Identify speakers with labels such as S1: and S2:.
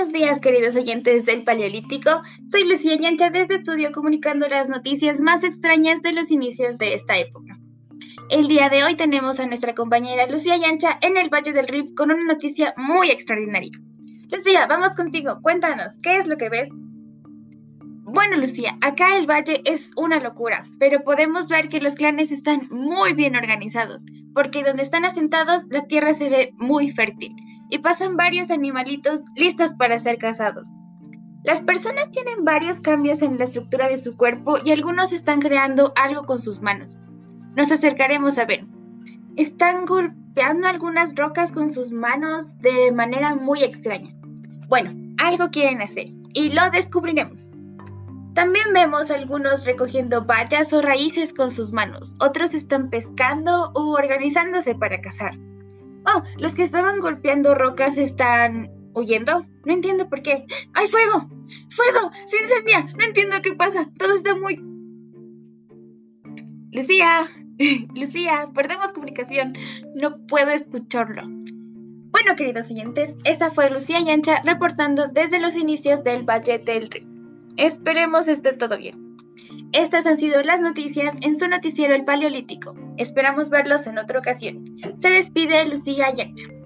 S1: Buenos días, queridos oyentes del Paleolítico. Soy Lucía Yancha desde Estudio comunicando las noticias más extrañas de los inicios de esta época. El día de hoy tenemos a nuestra compañera Lucía Yancha en el Valle del Rif con una noticia muy extraordinaria. Lucía, vamos contigo. Cuéntanos, ¿qué es lo que ves? Bueno, Lucía, acá el valle es una locura, pero podemos ver que los clanes están muy bien organizados, porque donde están asentados la tierra se ve muy fértil y pasan varios animalitos listos para ser cazados. Las personas tienen varios cambios en la estructura de su cuerpo y algunos están creando algo con sus manos. Nos acercaremos a ver. Están golpeando algunas rocas con sus manos de manera muy extraña. Bueno, algo quieren hacer y lo descubriremos. También vemos algunos recogiendo bayas o raíces con sus manos. Otros están pescando u organizándose para cazar. Oh, los que estaban golpeando rocas están huyendo. No entiendo por qué. ¡Hay fuego! ¡Fuego! ¡Se incendia! No entiendo qué pasa. Todo está muy... Lucía. Lucía, perdemos comunicación. No puedo escucharlo. Bueno, queridos oyentes, esta fue Lucía Yancha reportando desde los inicios del Valle del Río. Esperemos esté todo bien. Estas han sido las noticias en su noticiero El Paleolítico. Esperamos verlos en otra ocasión. Se despide Lucía Yacha.